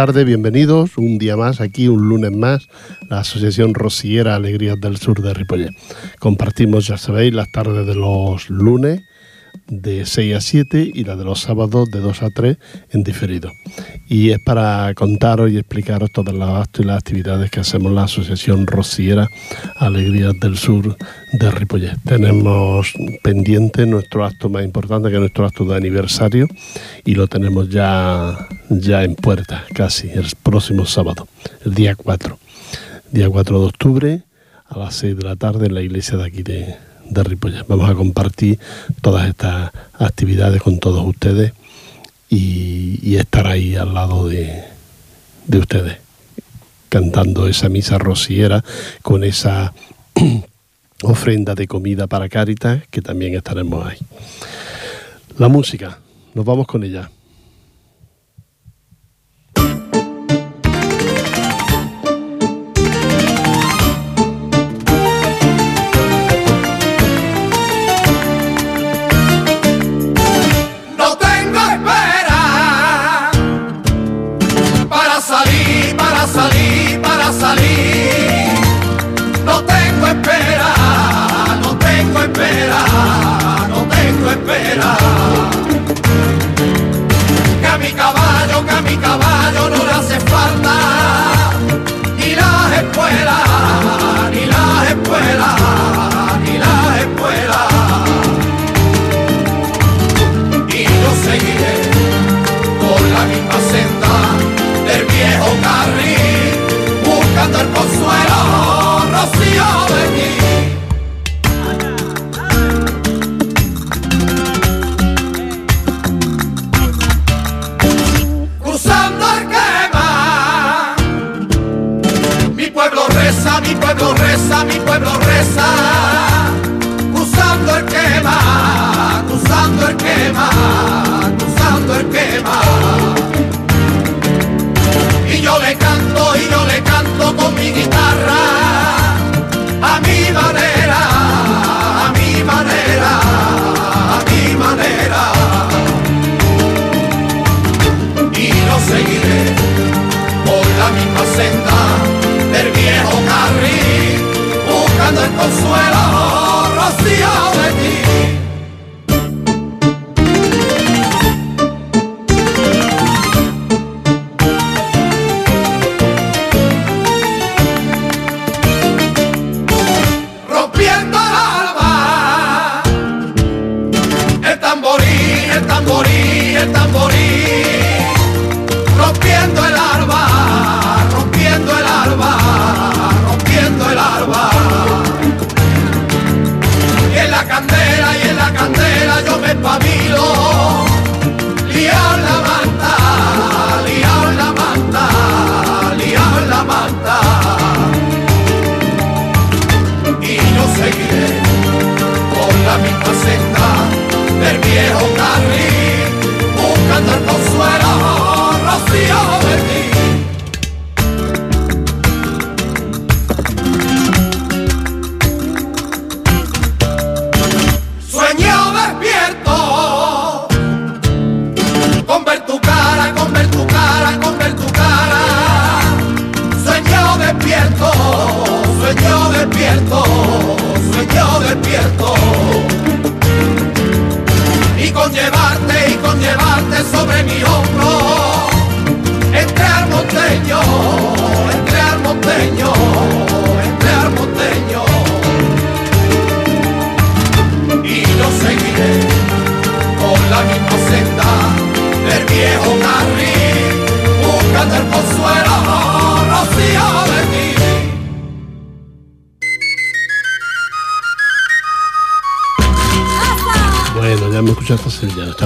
Tardes, bienvenidos un día más aquí, un lunes más, la Asociación Rociera Alegrías del Sur de Ripollet. Compartimos, ya sabéis, las tardes de los lunes de 6 a 7 y la de los sábados de 2 a 3 en diferido. Y es para contaros y explicaros todas las actos y las actividades que hacemos la Asociación Rociera Alegrías del Sur de Ripollet. Tenemos pendiente nuestro acto más importante, que es nuestro acto de aniversario, y lo tenemos ya, ya en puerta, casi, el próximo sábado, el día 4. Día 4 de octubre a las 6 de la tarde en la iglesia de aquí de, de Ripollet. Vamos a compartir todas estas actividades con todos ustedes y, estar ahí al lado de, de ustedes, cantando esa misa rociera con esa ofrenda de comida para Cáritas, que también estaremos ahí. La música, nos vamos con ella.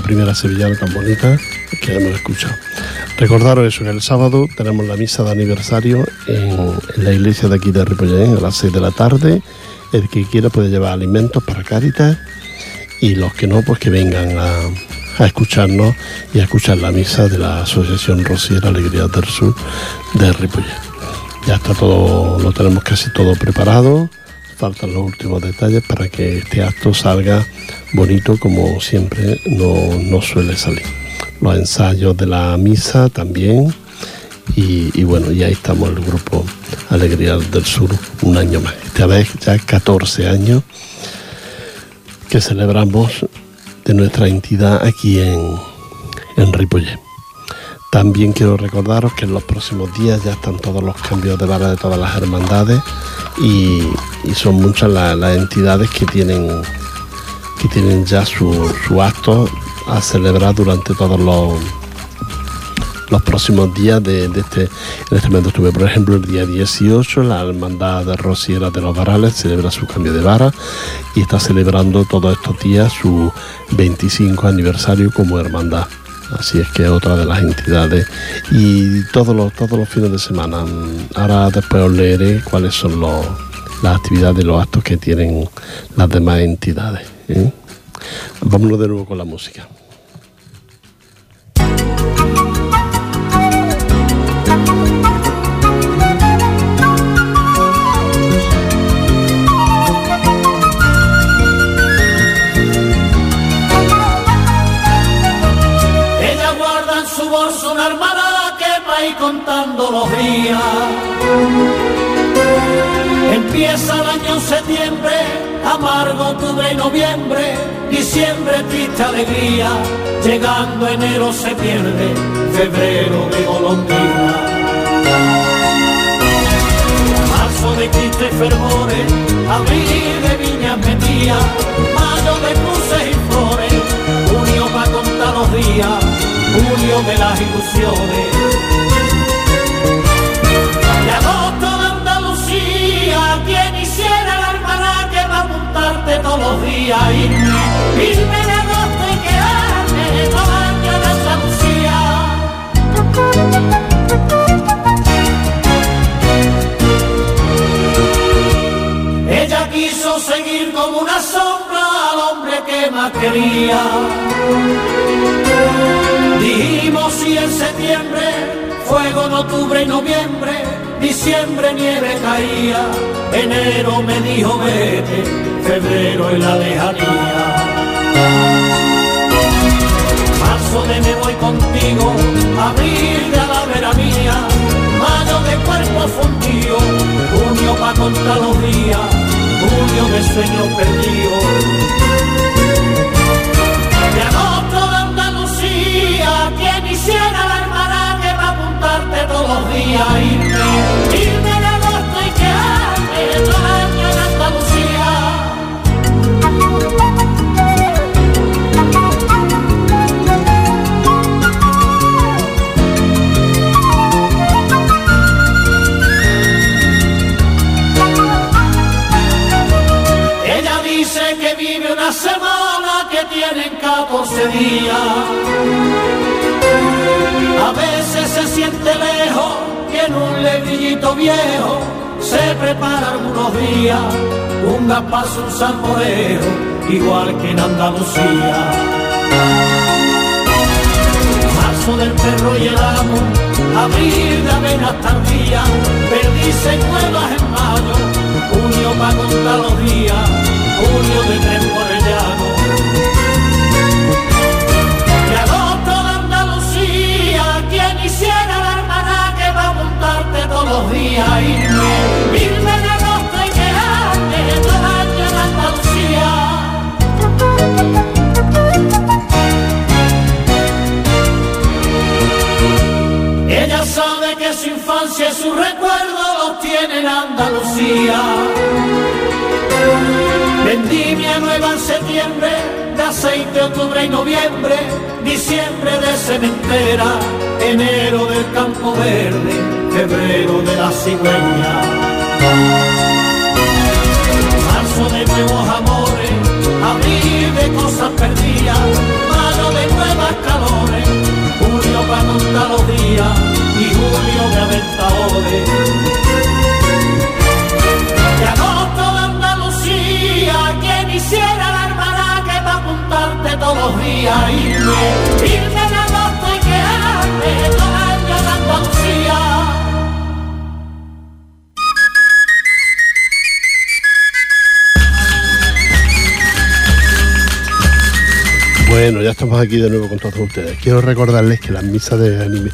Primera sevillana tan bonita que hemos escuchado. Recordaros eso, que el sábado tenemos la misa de aniversario en, la iglesia de aquí de Ripollén a las 6 de la tarde. El que quiera puede llevar alimentos para Cáritas y los que no, pues que vengan a, escucharnos y a escuchar la misa de la Asociación Rociera Alegría del Sur de Ripollén. Ya está todo, lo tenemos casi todo preparado faltan los últimos detalles para que este acto salga bonito como siempre no, no suele salir. los ensayos de la misa también. Y, bueno, y ahí estamos el grupo Alegría del Sur un año más. Esta vez ya 14 años que celebramos de nuestra entidad aquí en, en Ripollet. También quiero recordaros que en los próximos días ya están todos los cambios de vara de todas las hermandades y, son muchas las, entidades que tienen, que tienen ya su, acto a celebrar durante todos los, los próximos días de, este, en este mes de Por ejemplo, el día 18, la Hermandad de Rosiera de los Varales celebra su cambio de vara y está celebrando todos estos días su 25 aniversario como hermandad. Así es que otra de las entidades. Y todos los, todos los fines de semana. Ahora después os leeré cuáles son los, las actividades y los actos que tienen las demás entidades. ¿eh? Vámonos de nuevo con la música. Contando los días. Empieza el año septiembre, amargo octubre y noviembre, diciembre triste alegría, llegando enero se pierde, febrero de golondrina. Marzo de tristes fervores, abril de viñas metía, mayo de cruces y flores, junio para contar los días, junio de las ilusiones. todos los días, irme, irme de agosto y quedarme todo año en Ella quiso seguir como una sombra al hombre que más quería. Dijimos si en septiembre, fuego en octubre y noviembre, diciembre nieve caía, enero me dijo vete febrero en la lejanía. Marzo de me voy contigo, abril de la vera mía, mayo de cuerpo fundido, junio pa' contar los días, junio de sueño perdido. Apuntarte todos los días, gapazo, un salmorero, igual que en Andalucía. Marzo del perro y el amo, abril de avenas tardías, perdices nuevas en mayo, junio para contar los días, junio de tren por el llano. De agosto de Andalucía, quien hiciera la hermana que va a montarte todos los días, irme, y su recuerdo los tiene en Andalucía. Vendimia nueva en septiembre, de aceite octubre y noviembre, diciembre de cementera, enero del campo verde, febrero de la cigüeña de nuevos amores, abril de cosas perdidas, estamos aquí de nuevo con todos ustedes. Quiero recordarles que las misas de,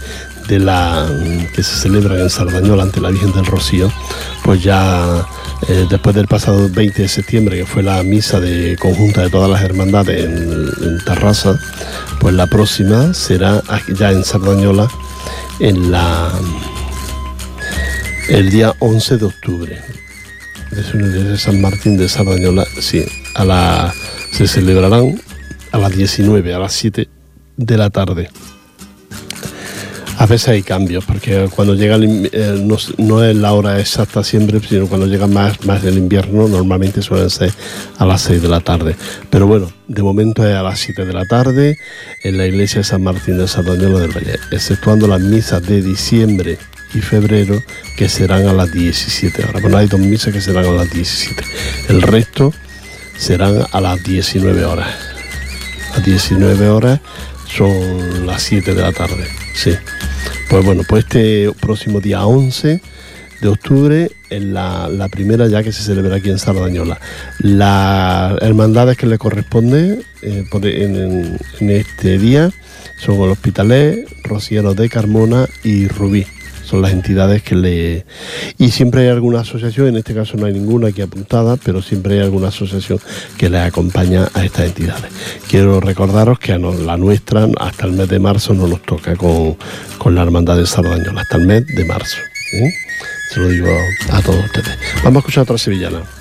de la que se celebran en Sardañola ante la Virgen del Rocío, pues ya eh, después del pasado 20 de septiembre, que fue la misa de conjunta de todas las hermandades en, en Tarrasa, pues la próxima será ya en Sardañola en la el día 11 de octubre. De San Martín de Sardañola, sí, a la, se celebrarán a las 19, a las 7 de la tarde. A veces hay cambios, porque cuando llega el, eh, no, es la hora exacta siempre, sino cuando llega más, más el invierno, normalmente suelen ser a las 6 de la tarde. Pero bueno, de momento es a las 7 de la tarde en la iglesia de San Martín de Sardañola del Valle, exceptuando las misas de diciembre y febrero que serán a las 17 horas. Bueno, hay dos misas que serán a las 17. El resto serán a las 19 horas a 19 horas son las 7 de la tarde. Sí. Pues bueno, pues este próximo día 11 de octubre es la, primera ya que se celebra aquí en Sardañola. Las hermandades que le corresponde eh, en, en, este día son el Hospitalet, Rociero de Carmona y Rubí son las entidades que le... Y siempre hay alguna asociación, en este caso no hay ninguna aquí apuntada, pero siempre hay alguna asociación que le acompaña a estas entidades. Quiero recordaros que la nuestra hasta el mes de marzo no nos toca con, la Hermandad de Sardañola, hasta el mes de marzo. ¿eh? Se lo digo a todos ustedes. Vamos a escuchar otra sevillana.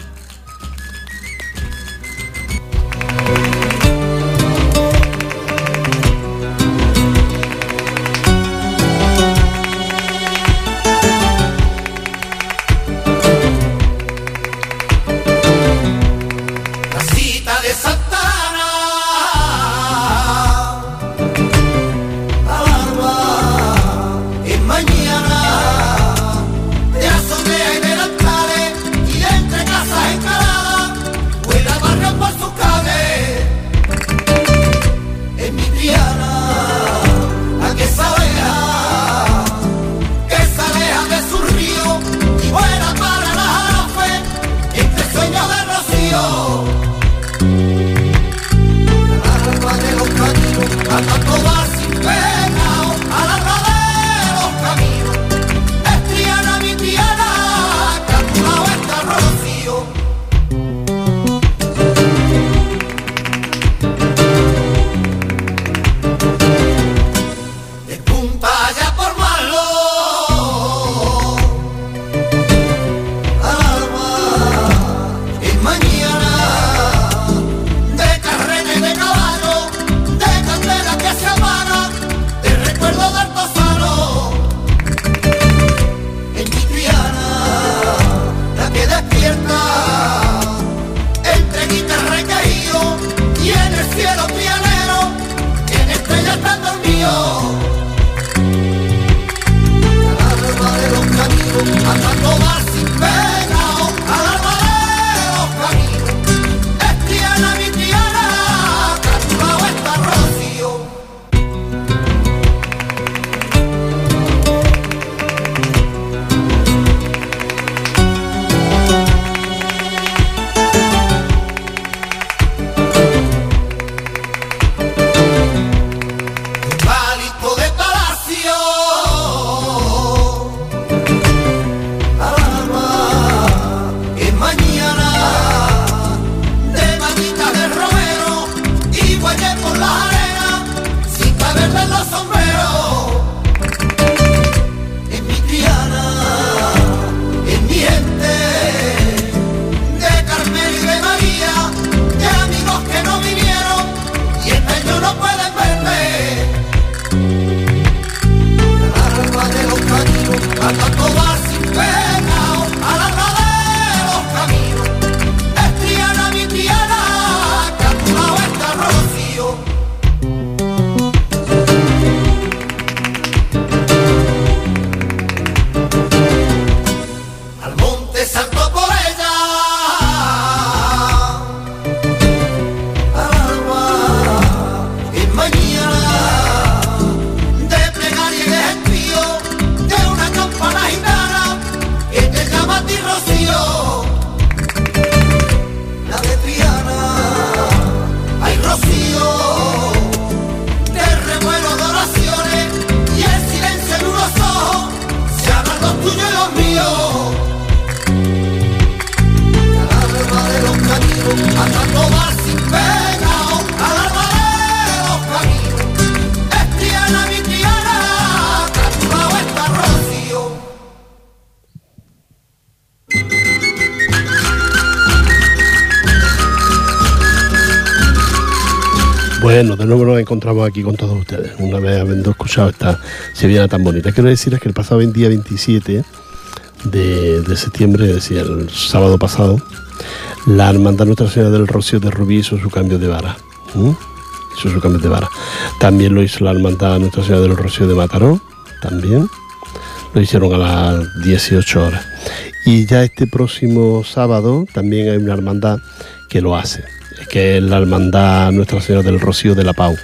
Aquí con todos ustedes, una vez habiendo escuchado esta sevillana tan bonita. Quiero decirles que el pasado día 27 de, septiembre, es decir, el sábado pasado, la Hermandad Nuestra Señora del Rocío de Rubí hizo su cambio de vara. Hizo su cambio de vara. También lo hizo la Hermandad Nuestra Señora del Rocío de Mataró, también. Lo hicieron a las 18 horas. Y ya este próximo sábado también hay una hermandad que lo hace que es la hermandad Nuestra Señora del Rocío de la Pau.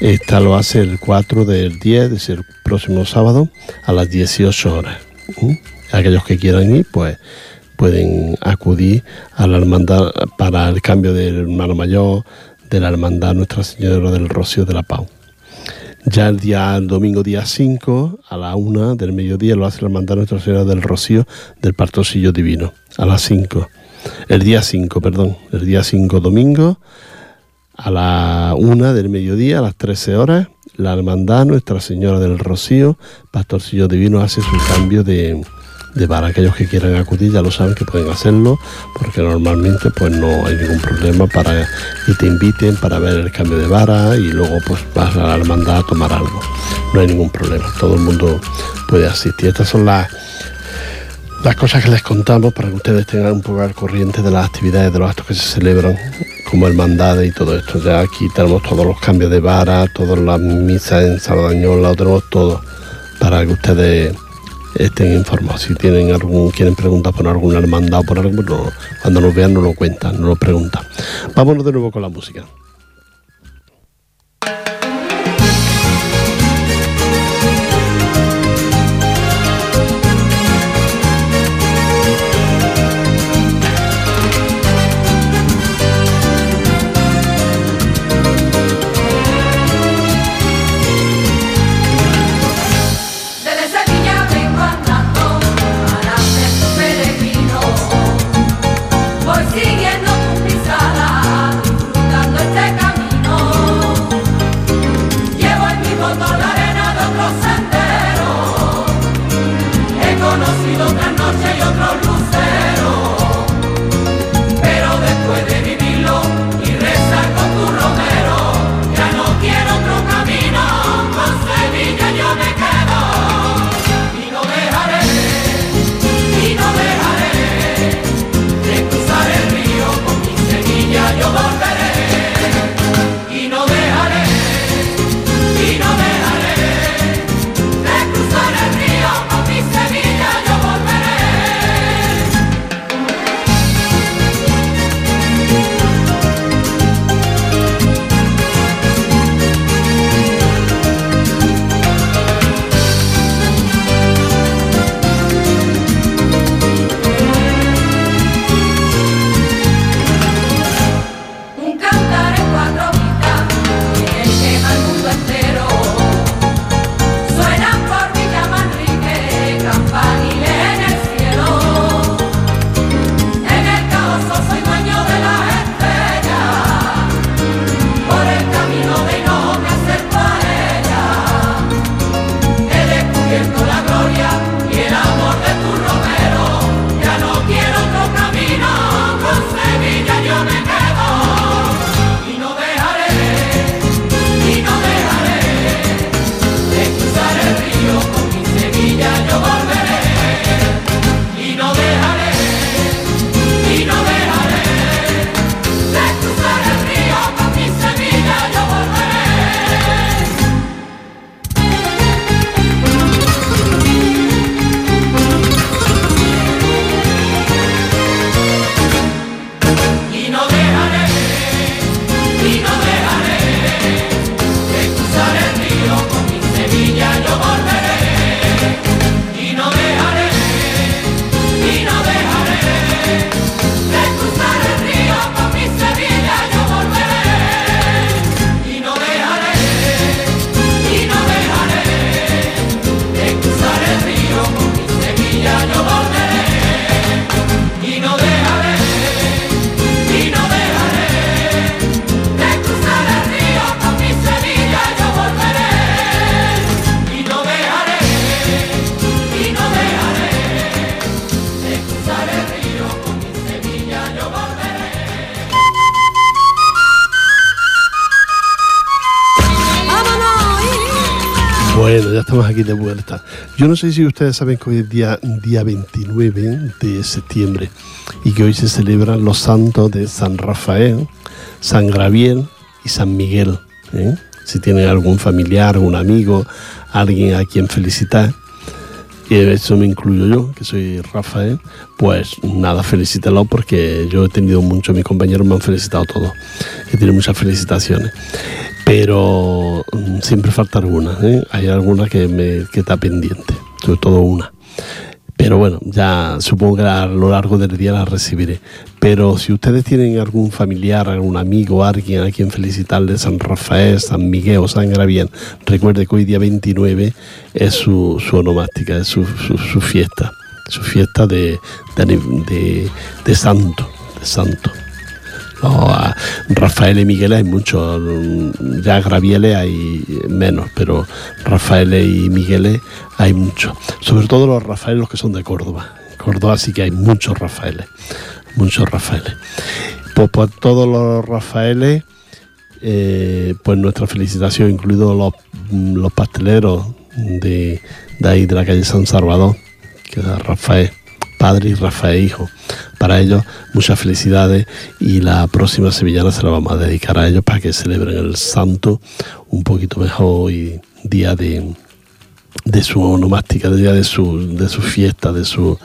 Esta lo hace el 4 del 10, es el próximo sábado, a las 18 horas. Aquellos que quieran ir, pues pueden acudir a la hermandad para el cambio del hermano mayor de la hermandad Nuestra Señora del Rocío de la Pau. Ya el día el domingo día 5 a la 1 del mediodía lo hace la hermandad Nuestra Señora del Rocío del Partosillo Divino a las 5 el día 5, perdón, el día 5 domingo, a la 1 del mediodía, a las 13 horas, la hermandad Nuestra Señora del Rocío, Pastorcillo Divino, hace su cambio de, de para aquellos que quieran acudir ya lo saben que pueden hacerlo porque normalmente pues no hay ningún problema para que te inviten para ver el cambio de vara y luego pues vas a la hermandad a tomar algo. No hay ningún problema todo el mundo puede asistir. Estas son las las cosas que les contamos para que ustedes tengan un poco al corriente de las actividades, de los actos que se celebran, como hermandades y todo esto. Ya aquí tenemos todos los cambios de vara, todas las misas en Saladañola, lo tenemos todo para que ustedes estén informados. Si tienen algún, quieren preguntar por alguna hermandad o por algo, cuando nos vean no lo cuentan, no lo preguntan. Vámonos de nuevo con la música. Yo no sé si ustedes saben que hoy es día, día 29 de septiembre y que hoy se celebran los santos de San Rafael, San Graviel y San Miguel. ¿eh? Si tienen algún familiar, algún amigo, alguien a quien felicitar, y eso me incluyo yo, que soy Rafael, pues nada, felicítalo porque yo he tenido mucho, mis compañeros me han felicitado todos, he tenido muchas felicitaciones, pero mm, siempre falta alguna, ¿eh? hay alguna que, me, que está pendiente, sobre todo una. Pero bueno, ya supongo que a lo largo del día la recibiré. Pero si ustedes tienen algún familiar, algún amigo, alguien a quien felicitarle, San Rafael, San Miguel o San Graviel, recuerde que hoy día 29 es su, su onomástica, es su, su, fiesta, su fiesta de, de, de santo, de santo. No, Rafael y Miguel hay muchos, ya Gravieles hay menos, pero Rafael y Miguel hay muchos. Sobre todo los Rafaeles los que son de Córdoba. Córdoba sí que hay muchos Rafaeles, muchos Rafaeles. Pues por pues todos los Rafaeles, eh, pues nuestra felicitación, incluidos los, los pasteleros de, de ahí de la calle San Salvador, que es Rafael padre y Rafael hijo. Para ellos, muchas felicidades y la próxima sevillana se la vamos a dedicar a ellos para que celebren el santo un poquito mejor y día de, de su onomástica, día de su, de su fiesta, de su,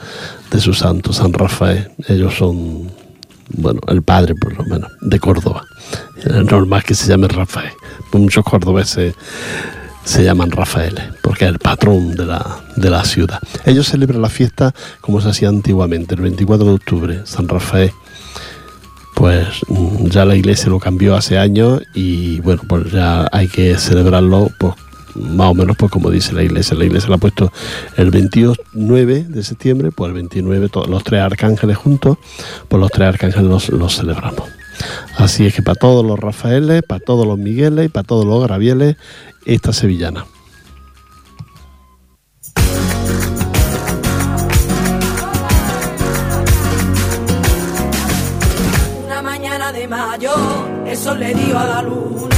de su santo, San Rafael. Ellos son, bueno, el padre por lo menos, de Córdoba. Es normal que se llame Rafael. Muchos cordobeses se llaman Rafael, porque es el patrón de la, de la ciudad. Ellos celebran la fiesta como se hacía antiguamente, el 24 de octubre, San Rafael. Pues mm, ya la iglesia lo cambió hace años y bueno, pues ya hay que celebrarlo pues, más o menos pues como dice la iglesia. La iglesia lo ha puesto el 29 de septiembre, pues el 29 todos los tres arcángeles juntos, pues los tres arcángeles los, los celebramos. Así es que para todos los Rafaeles, para todos los Migueles y para todos los Gravieles esta sevillana. Una mañana de mayo, el sol le dio a la luna.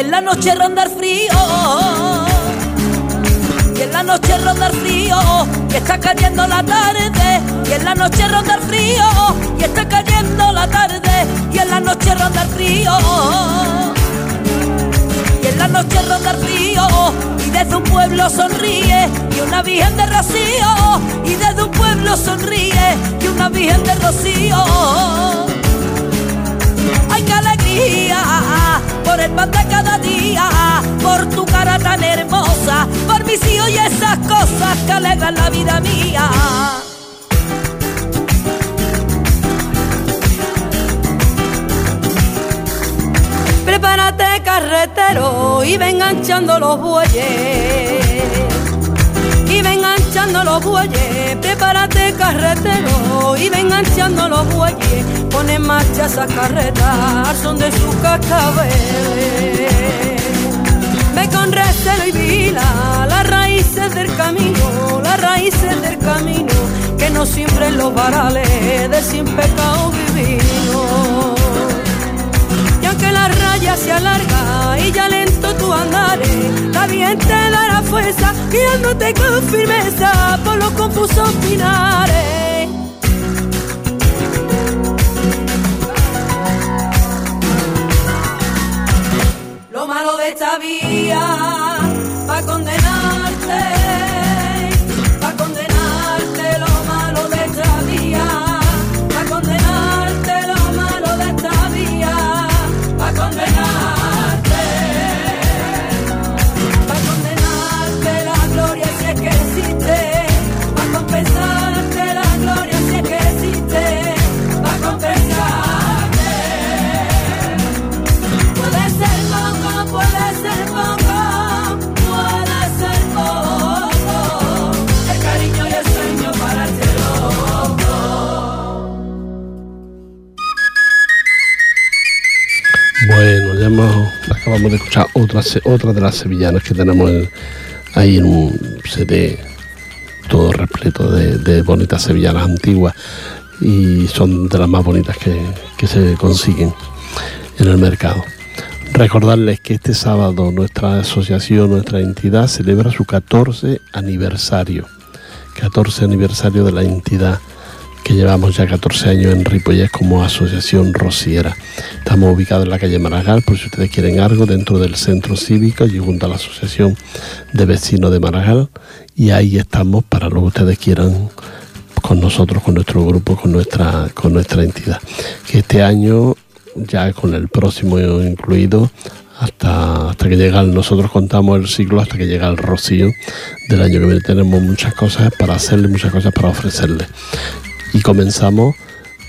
Y en la noche rondar frío. Y en la noche rondar frío, y está cayendo la tarde. Y en la noche rondar frío, y está cayendo la tarde. Y en la noche rondar frío. Y en la noche rondar frío, y desde un pueblo sonríe, y una virgen de rocío. Y desde un pueblo sonríe, y una virgen de rocío pan cada día, por tu cara tan hermosa, por mis hijos y esas cosas que alegran la vida mía. Prepárate carretero y ven enganchando los bueyes y ven los bueyes, prepárate carretero y ven los bueyes, pone en marcha esa carreta son de sus cascabeles. Ve con recelo y vila las raíces del camino, las raíces del camino, que no siempre los varales de sin pecado divino que la raya se alarga y ya lento tu andares, la bien te dará fuerza, guiándote con firmeza por los confusos pinares. Lo malo de esta vía, acabamos de escuchar otra, otra de las sevillanas que tenemos ahí en un CD todo repleto de, bonitas sevillanas antiguas y son de las más bonitas que, que se consiguen en el mercado. Recordarles que este sábado nuestra asociación, nuestra entidad celebra su 14 aniversario. 14 aniversario de la entidad que llevamos ya 14 años en Ripollés como asociación rociera. Estamos ubicados en la calle Maragall, por si ustedes quieren algo, dentro del centro cívico y junto a la asociación de vecinos de Maragall. Y ahí estamos para lo que ustedes quieran con nosotros, con nuestro grupo, con nuestra, con nuestra entidad. Que este año, ya con el próximo incluido, hasta, hasta que llega, nosotros contamos el ciclo hasta que llega el rocío del año que viene. Tenemos muchas cosas para hacerle, muchas cosas para ofrecerle y comenzamos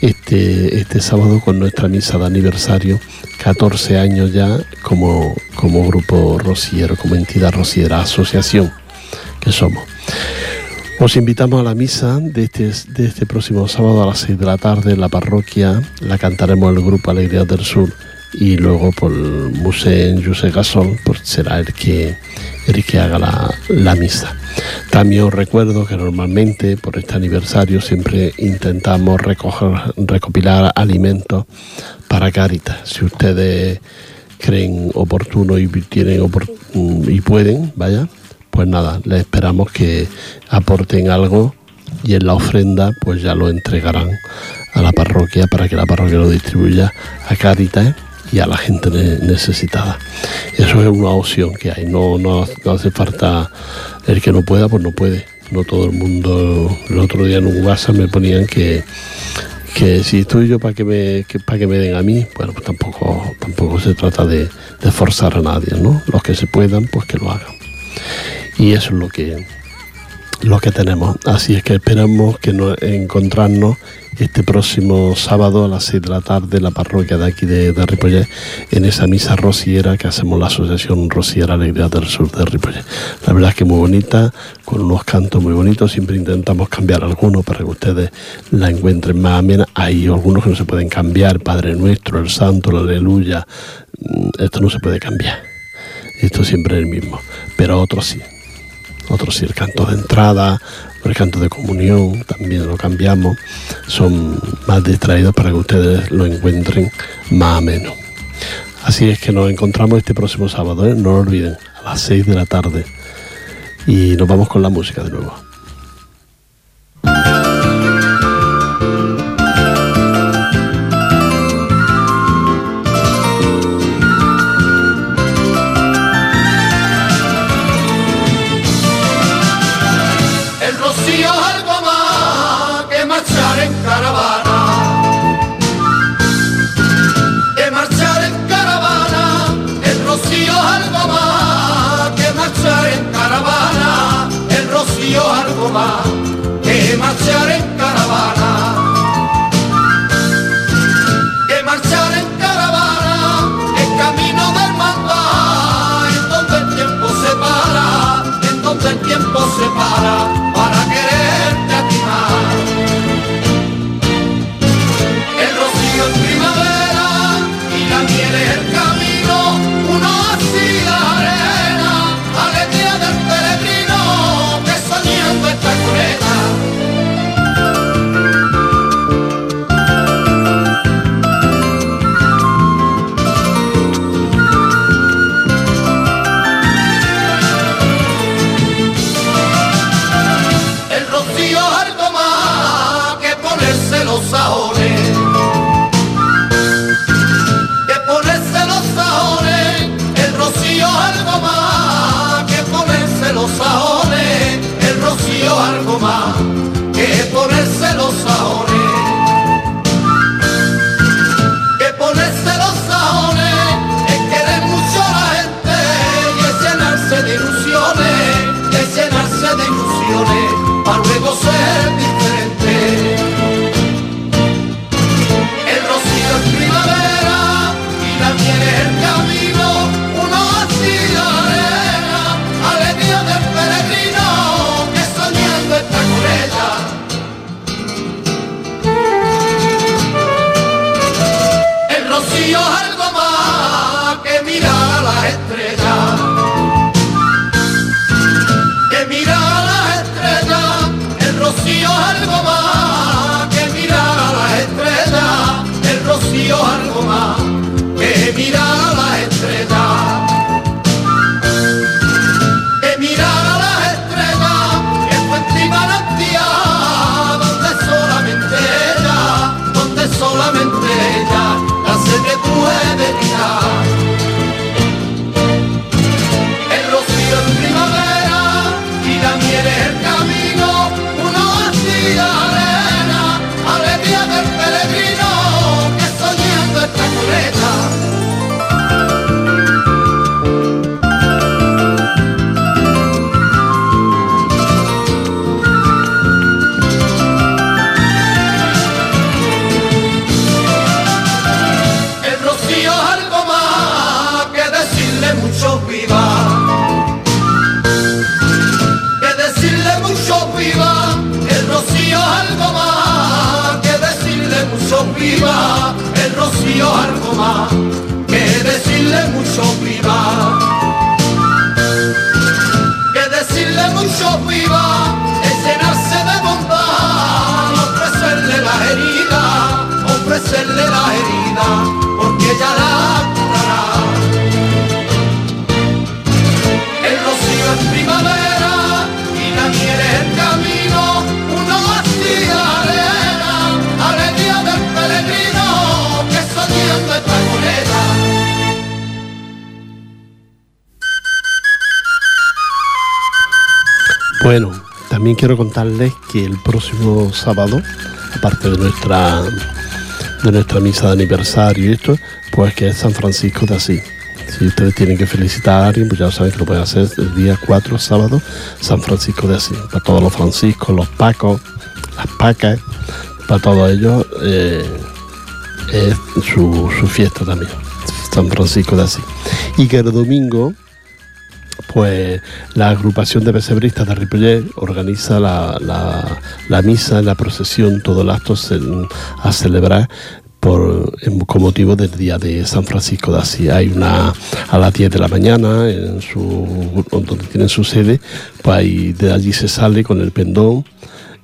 este, este sábado con nuestra misa de aniversario, 14 años ya como, como grupo rociero, como entidad rociera, asociación que somos. Os invitamos a la misa de este, de este próximo sábado a las 6 de la tarde en la parroquia, la cantaremos el grupo Alegría del Sur y luego por Museo José Gasol pues será el que, el que haga la, la misa. También os recuerdo que normalmente por este aniversario siempre intentamos recoger, recopilar alimentos para Caritas. Si ustedes creen oportuno y tienen y pueden, vaya, pues nada, les esperamos que aporten algo y en la ofrenda pues ya lo entregarán a la parroquia para que la parroquia lo distribuya a Caritas y a la gente necesitada. Eso es una opción que hay, no, no, hace falta el que no pueda, pues no puede. No todo el mundo, el otro día en un WhatsApp me ponían que, que si estoy yo para que me para que me den a mí, bueno, pues tampoco tampoco se trata de, de, forzar a nadie, ¿no? Los que se puedan, pues que lo hagan. Y eso es lo que lo que tenemos. Así es que esperamos que nos encontrarnos este próximo sábado a las 6 de la tarde en la parroquia de aquí de, de en esa misa rociera que hacemos la Asociación Rociera Alegría del Sur de Ripollet. La verdad es que muy bonita, con unos cantos muy bonitos, siempre intentamos cambiar algunos para que ustedes la encuentren más amena. Hay algunos que no se pueden cambiar, Padre Nuestro, el Santo, la Aleluya, mm, esto no se puede cambiar. Esto siempre es el mismo, pero otros sí otros sí el canto de entrada, el canto de comunión, también lo cambiamos, son más distraídos para que ustedes lo encuentren más ameno. Así es que nos encontramos este próximo sábado, ¿eh? no lo olviden, a las 6 de la tarde. Y nos vamos con la música de nuevo. Más que decirle mucho viva. Quiero contarles que el próximo sábado, aparte de nuestra de nuestra misa de aniversario y esto, pues que es San Francisco de Asís. Si ustedes tienen que felicitar a alguien, pues ya saben que lo pueden hacer el día 4, sábado, San Francisco de Asís. Para todos los franciscos, los pacos, las pacas, para todos ellos eh, es su, su fiesta también, San Francisco de Asís. Y que el domingo, pues la agrupación de pesebristas de Ripollet organiza la, la- misa, la procesión, todo el acto a celebrar por, con motivo del día de San Francisco de Asís. Hay una a las 10 de la mañana en su, donde tienen su sede, pues ahí, de allí se sale con el pendón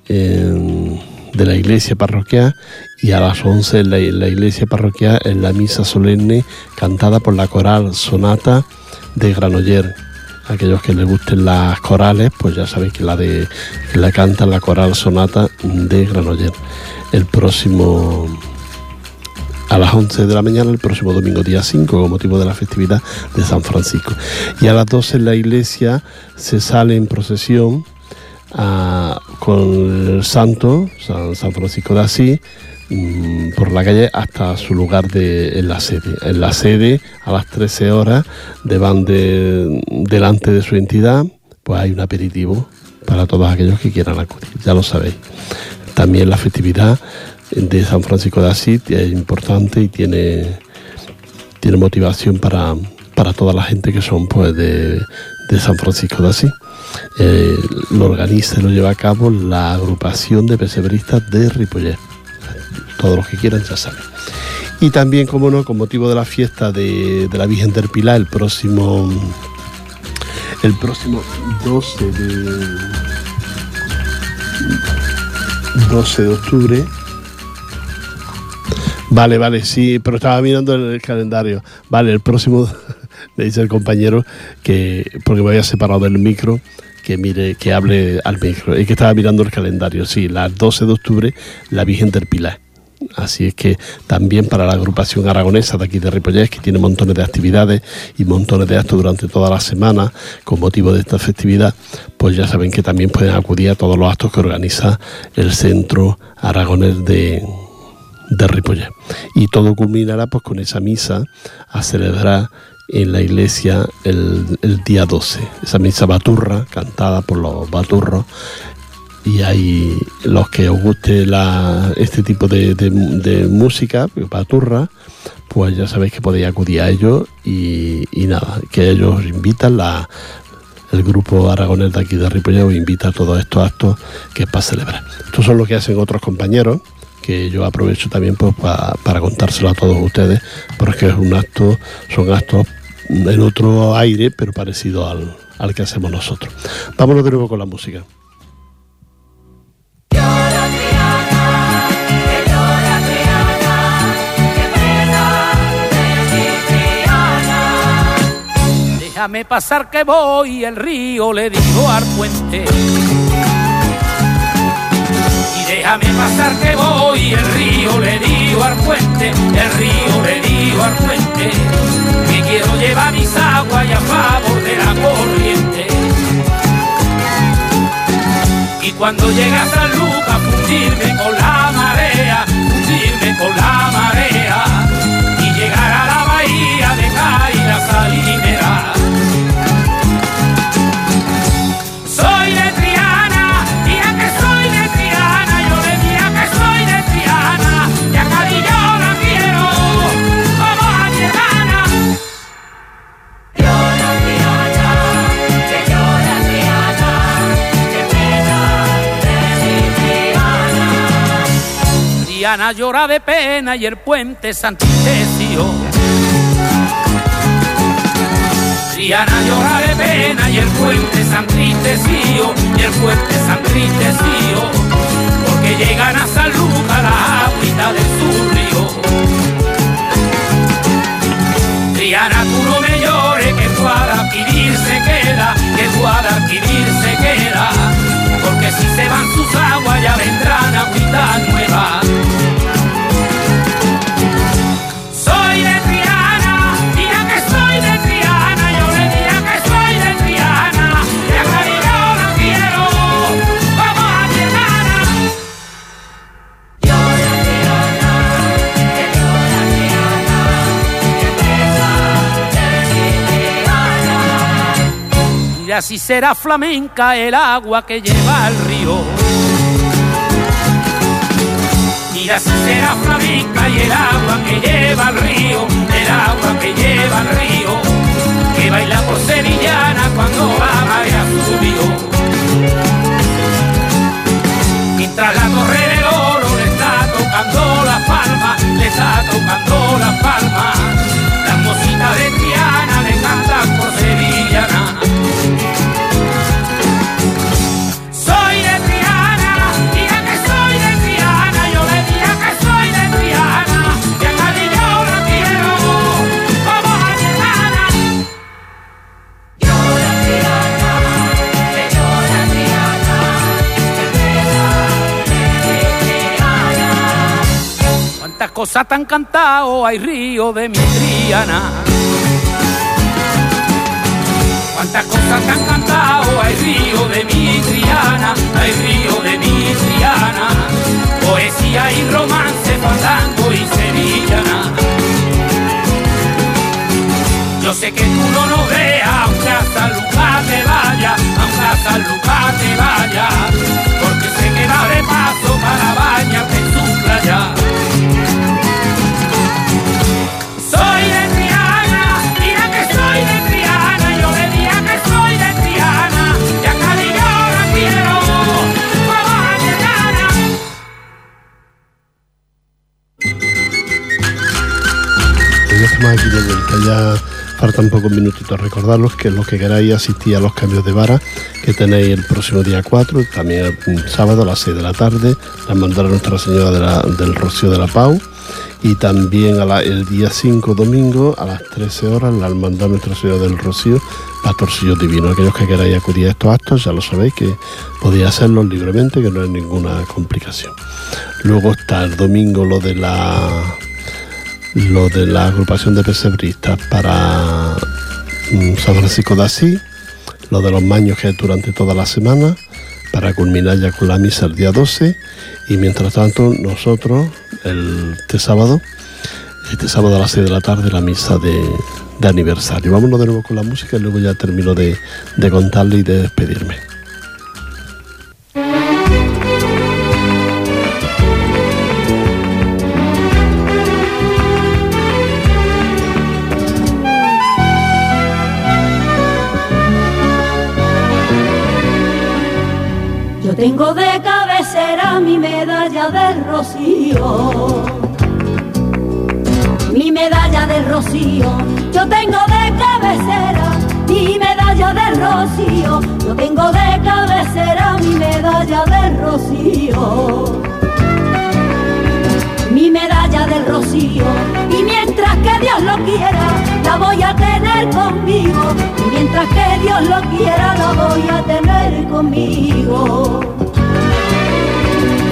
en- de la iglesia parroquial y a las 11 en la, en la iglesia parroquial en la misa solemne cantada por la coral Sonata de Granoller. Aquellos que les gusten las corales, pues ya sabéis que la de la canta la coral Sonata de Granoller. El próximo a las 11 de la mañana el próximo domingo día 5 con motivo de la festividad de San Francisco. Y a las 12 en la iglesia se sale en procesión a- con el santo, San, San Francisco de Asís, mm, por la calle hasta su lugar de, en la sede. En la sede, a las 13 horas, van de, delante de su entidad, pues hay un aperitivo para todos aquellos que quieran acudir, ya lo sabéis. También la festividad de San Francisco de Asís es importante y tiene, tiene motivación para, para toda la gente que son pues de, de San Francisco de Asís. Eh, lo organiza y lo lleva a cabo la agrupación de pesebristas de Ripollet. Todos los que quieran ya saben. Y también, como no, con motivo de la fiesta de, la Virgen del Pilar, el próximo el próximo 12 de 12 de octubre. Vale, vale, sí, pero estaba mirando el calendario. Vale, el próximo, le dice el compañero que, porque me había separado del micro, que mire, que hable al micro. Es que estaba mirando el calendario, sí, las 12 de octubre, la Virgen del Pilar. Así es que también para la agrupación aragonesa de aquí de Ripollés, que tiene montones de actividades y montones de actos durante toda la semana con motivo de esta festividad, pues ya saben que también pueden acudir a todos los actos que organiza el Centro Aragonés de, de Ripollés. Y todo culminará pues con esa misa a celebrar en la iglesia el, el día 12. Esa misa baturra, cantada por los baturros, y hay los que os guste este tipo de, de- de música, paturra, pues ya sabéis que podéis acudir a ellos y, nada, que ellos os invitan, la, el grupo aragonés de aquí de Ripollet os invita a todos estos actos que es para celebrar. Estos son lo que hacen otros compañeros, que yo aprovecho también pues, pa- para contárselo a todos ustedes, porque es un acto, son actos en otro aire, pero parecido al, al que hacemos nosotros. Vámonos de nuevo con la música. Déjame pasar que voy, el río le dijo al puente. Y déjame pasar que voy, el río le dijo al puente, el río le dijo al puente, que quiero llevar mis aguas y a favor de la corriente. Y cuando llega San Lucas, fundirme con la marea, fundirme con la marea, de Caira Salinera. Soy de Triana, mira que soy de Triana, yo diría que soy de Triana, y a Cádiz la quiero, como a mi hermana. Triana llora de pena y el puente santistecio. Triana llora de pena y el puente San Tristecío, y el puente San Tristecío, porque llegan a San Lucas la agüita de su río. Triana, tú no me llores, que Guadalquivir se queda, que Guadalquivir se queda, porque si se van sus aguas ya vendrán agüita nueva. Si será flamenca el agua que lleva al río. Mira si será flamenca y el agua que lleva al río, el agua que lleva al río, que baila por sevillana cuando la marea subió. Mientras la torre del oro le está tocando la palma, le está tocando la palma, Cosas tan cantado hay río de mi Triana. Cuántas cosas te han cantado, hay río de mi Triana, hay río de mi Triana, poesía y romance, fandango y sevillana. Yo sé que tú no nos veas, aunque a San Lucas te vaya, aunque a San Lucas te vaya, porque sé que de paso para bañarte en su playa. Pues ya estamos aquí de vuelta, ya faltan pocos minutitos. Recordaros que los que queráis asistir a los cambios de vara que tenéis el próximo día 4, también sábado a las 6 de la tarde, la mandará Nuestra Señora del Rocío de la Pau. Y también el día 5, domingo, a las 13 horas, la hermandad Nuestra Señora del Rocío, Pastorcillo Divino. Aquellos que queráis acudir a estos actos, ya lo sabéis que podéis hacerlos libremente, que no hay ninguna complicación. Luego está el domingo lo de la lo de la agrupación de pesebristas para mm, San Francisco de Asís, lo de los maños que hay durante toda la semana, para culminar ya con la misa el día 12, y mientras tanto nosotros, este sábado, este sábado a las 6 de la tarde, la misa de, de aniversario. Vámonos de nuevo con la música y luego ya termino de, de contarle y de despedirme. Tengo de cabecera mi medalla de rocío. Mi medalla de rocío. Yo tengo de cabecera mi medalla de rocío. Yo tengo de cabecera mi medalla de rocío. Mi medalla del rocío. Y mientras que Dios lo quiera, la voy a tener conmigo. Mientras que Dios lo quiera lo voy a tener conmigo.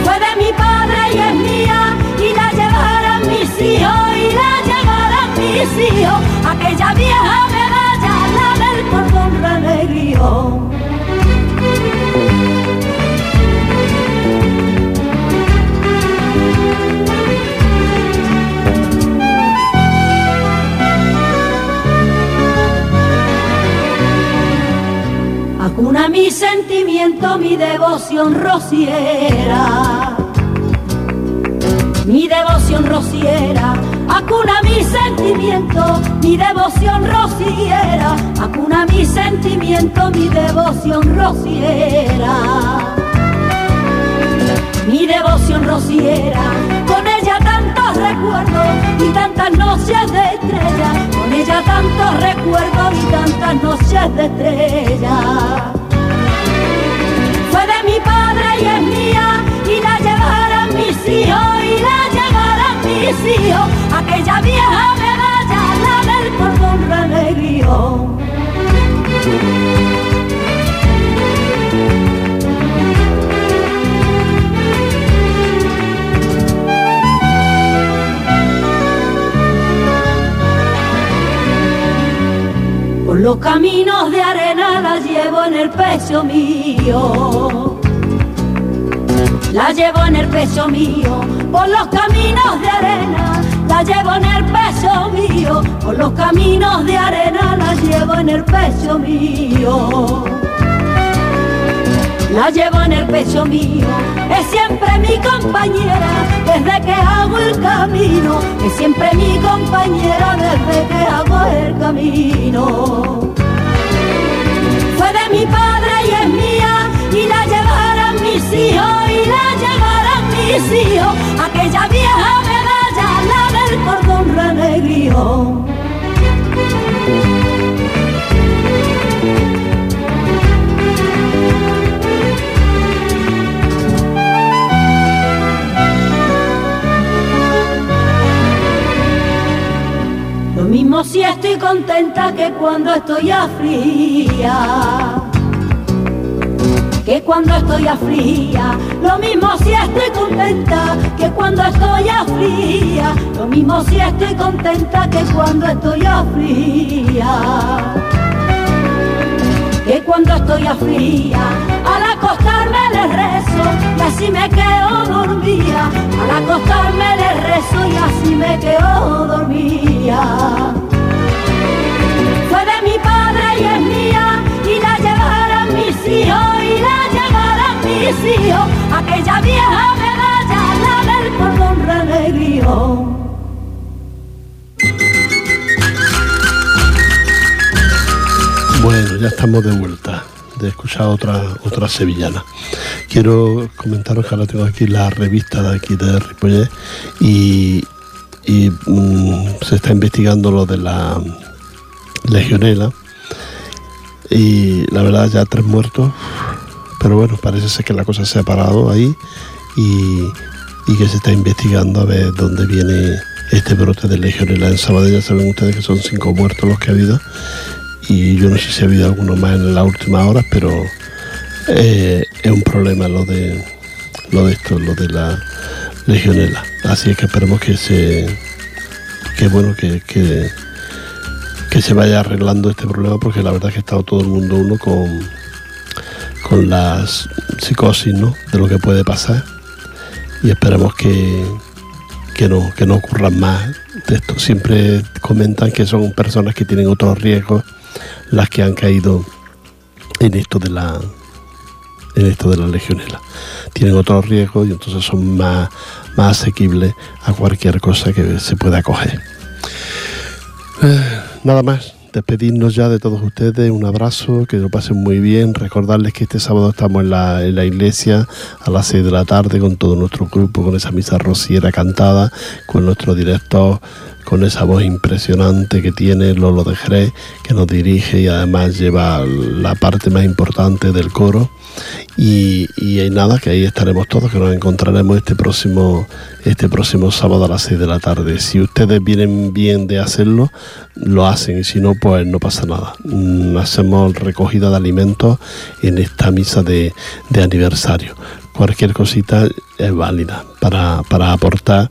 Fue de mi padre y es mía y la llevarán mis hijos y la llevarán mis hijos. Aquella vieja medalla, la del cordón. Acuna mi sentimiento, mi devoción rociera. Mi devoción rociera, acuna mi sentimiento, mi devoción rociera, acuna mi sentimiento, mi devoción rociera. Mi devoción rociera, con ella y tantas noches de estrella, con ella tantos recuerdos y tantas noches de estrella. Fue de mi padre y es mía y la llevarán mis hijos y la llevarán mis hijos, aquella vieja medalla, la del cordón renegrió. Por los caminos de arena la llevo en el pecho mío. La llevo en el pecho mío. Por los caminos de arena la llevo en el pecho mío. Por los caminos de arena la llevo en el pecho mío. La llevo en el pecho mío, es siempre mi compañera desde que hago el camino, es siempre mi compañera desde que hago el camino. Fue de mi padre y es mía, y la llevarán mis hijos, y la llevarán mis hijos, aquella vieja medalla, la del cordón renegrió. Estoy contenta que cuando estoy aflía. Que cuando estoy aflía, lo mismo si estoy contenta que cuando estoy aflía, lo mismo si estoy contenta que cuando estoy aflía que cuando estoy aflía, al acostarme le rezo y así me quedo dormida, al acostarme le rezo y así me quedo dormida. Fue de mi padre y es mía y la llevarán mis hijos y la llevarán mis hijos, aquella vieja medalla, la del cordón renegrió. Bueno, ya estamos de vuelta de escuchar otra otra sevillana. Quiero comentaros que ahora tengo aquí la revista de aquí de Ripollet y, y, mm, se está investigando lo de la legionela y la verdad ya tres muertos, pero bueno, parece ser que la cosa se ha parado ahí y, y que se está investigando a ver dónde viene este brote de legionela en Sabadell. Saben ustedes que son cinco muertos los que ha habido y yo no sé si ha habido alguno más en las últimas horas, pero eh, es un problema lo de lo de esto, lo de la legionela. Así es que esperemos que se que bueno que, que se vaya arreglando este problema porque la verdad que ha estado todo el mundo uno con con las psicosis ¿no? de lo que puede pasar y esperemos que, que no, que no ocurran más de esto. Siempre comentan que son personas que tienen otros riesgos las que han caído en esto de la en esto de la legionela. Tienen otros riesgos y entonces son más, más asequibles a cualquier cosa que se pueda coger. Eh, nada más, despedirnos ya de todos ustedes, un abrazo, que lo pasen muy bien, recordarles que este sábado estamos en la, en la iglesia a las 6 de la tarde con todo nuestro grupo, con esa misa rociera cantada, con nuestro director con esa voz impresionante que tiene Lolo de Jerez, que nos dirige y además lleva la parte más importante del coro. Y, y nada, que ahí estaremos todos, que nos encontraremos este próximo, este próximo sábado a las 6 de la tarde. Si ustedes vienen bien de hacerlo, lo hacen, y si no, pues no pasa nada. Mm, hacemos recogida de alimentos en esta misa de, aniversario. Cualquier cosita es válida para, aportar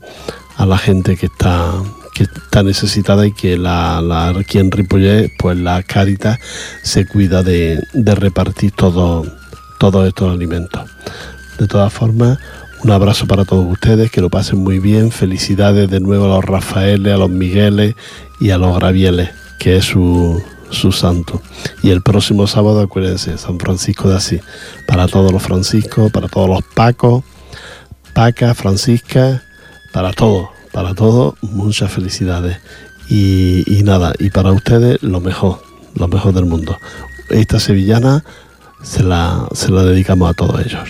a la gente que está que está necesitada y que la, la aquí en pues la Caritas se cuida de, repartir todo, todos estos alimentos. De todas formas, un abrazo para todos ustedes, que lo pasen muy bien. Felicidades de nuevo a los Rafaeles, a los Migueles y a los Gravieles, que es su, su santo. Y el próximo sábado, acuérdense, San Francisco de Asís. Para todos los franciscos, para todos los Pacos, Paca, Francisca, para todos, para todos, muchas felicidades. Y, y nada, y para ustedes lo mejor, lo mejor del mundo. Esta sevillana se la, se la dedicamos a todos ellos.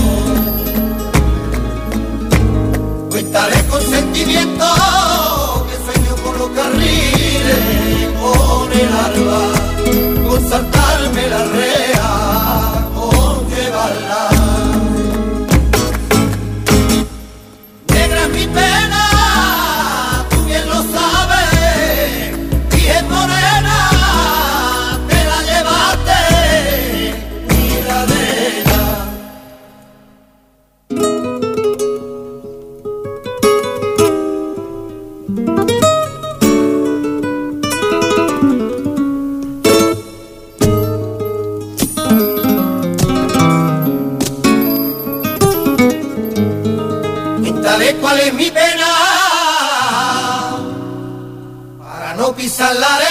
Daré consentimiento que sueño con los carriles, con el alba, con saltarme la rea, con llevarla. salar